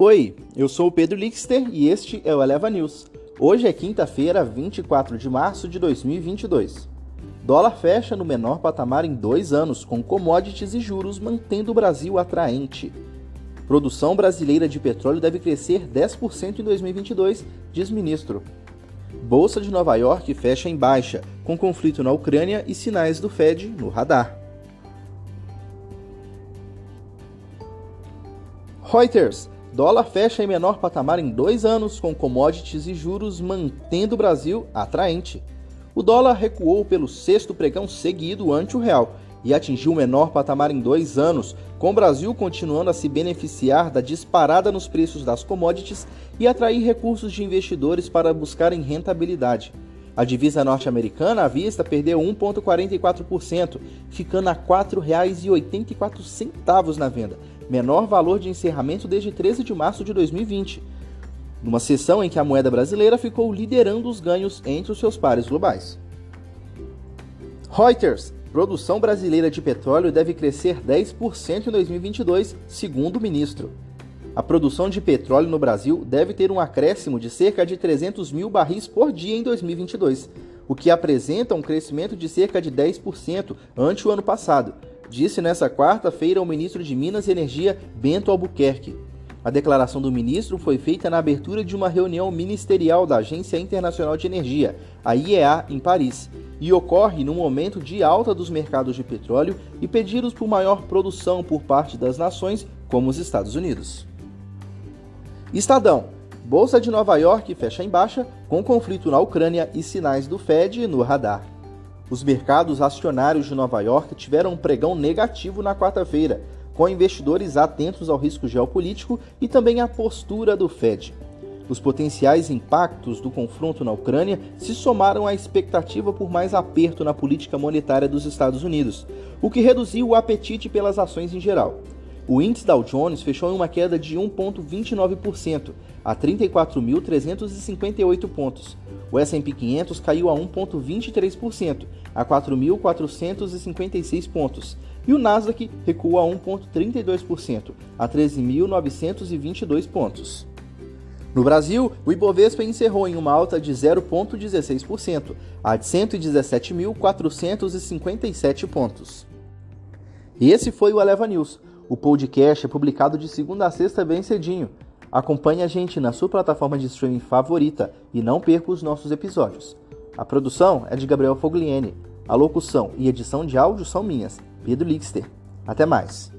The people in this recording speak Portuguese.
Oi, eu sou o Pedro Lixter e este é o Eleva News. Hoje é quinta-feira, 24 de março de 2022. Dólar fecha no menor patamar em dois anos, com commodities e juros mantendo o Brasil atraente. Produção brasileira de petróleo deve crescer 10% em 2022, diz ministro. Bolsa de Nova York fecha em baixa, com conflito na Ucrânia e sinais do Fed no radar. Reuters. Dólar fecha em menor patamar em dois anos, com commodities e juros mantendo o Brasil atraente. O dólar recuou pelo sexto pregão seguido ante o real e atingiu o menor patamar em dois anos, com o Brasil continuando a se beneficiar da disparada nos preços das commodities e atrair recursos de investidores para buscarem rentabilidade. A divisa norte-americana à vista perdeu 1,44%, ficando a R$ 4,84 na venda, menor valor de encerramento desde 13 de março de 2020, numa sessão em que a moeda brasileira ficou liderando os ganhos entre os seus pares globais. Reuters Produção brasileira de petróleo deve crescer 10% em 2022, segundo o ministro. A produção de petróleo no Brasil deve ter um acréscimo de cerca de 300 mil barris por dia em 2022, o que apresenta um crescimento de cerca de 10% ante o ano passado, disse nesta quarta-feira o ministro de Minas e Energia, Bento Albuquerque. A declaração do ministro foi feita na abertura de uma reunião ministerial da Agência Internacional de Energia, a IEA, em Paris, e ocorre no momento de alta dos mercados de petróleo e pedidos por maior produção por parte das nações, como os Estados Unidos. Estadão. Bolsa de Nova York fecha em baixa, com conflito na Ucrânia e sinais do Fed no radar. Os mercados acionários de Nova York tiveram um pregão negativo na quarta-feira, com investidores atentos ao risco geopolítico e também à postura do Fed. Os potenciais impactos do confronto na Ucrânia se somaram à expectativa por mais aperto na política monetária dos Estados Unidos, o que reduziu o apetite pelas ações em geral. O índice Dow Jones fechou em uma queda de 1,29% a 34.358 pontos. O S&P 500 caiu a 1,23% a 4.456 pontos e o Nasdaq recuou a 1,32%, a 13.922 pontos. No Brasil, o Ibovespa encerrou em uma alta de 0,16%, a 117.457 pontos. E esse foi o Eleva News. O podcast é publicado de segunda a sexta bem cedinho. Acompanhe a gente na sua plataforma de streaming favorita e não perca os nossos episódios. A produção é de Gabriel Fogliene. A locução e edição de áudio são minhas. Pedro Lixter. Até mais!